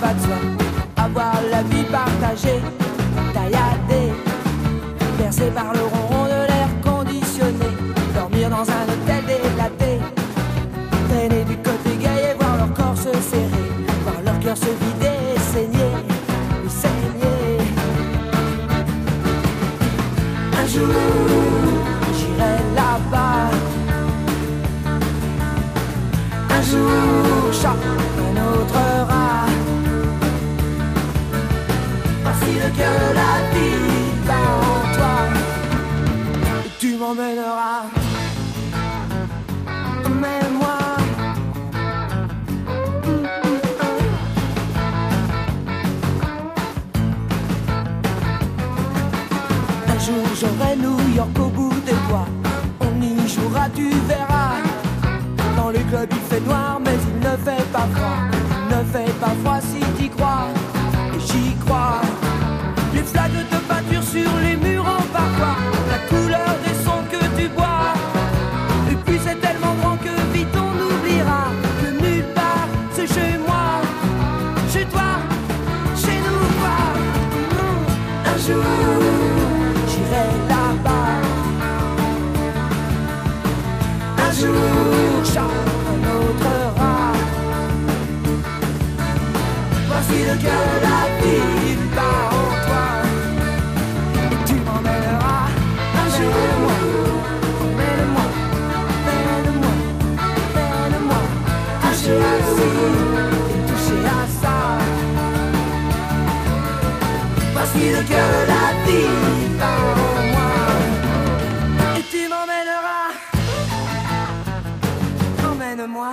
va de soi. Avoir la vie partagée, tailladée, bercée par le ronron de l'air conditionné. Dormir dans un hôtel délaté, traîner du côté gay et voir leur corps se serrer, voir leur cœur se vider saigner, saigner. Un jour, j'irai là-bas. De la vie en toi. Tu m'emmèneras. Emmène-moi. Un jour j'aurai New York au bout des doigts. On y jouera, tu verras. Dans le club il fait noir, mais il ne fait pas froid. Ne fait pas froid Voici le cœur de la ville bat en toi. Et tu m'emmèneras un jour. Emmène-moi, emmène-moi, emmène-moi. Toucher à ci et toucher à ça. Voici le cœur de la ville bat en moi. Et tu m'emmèneras. Emmène-moi.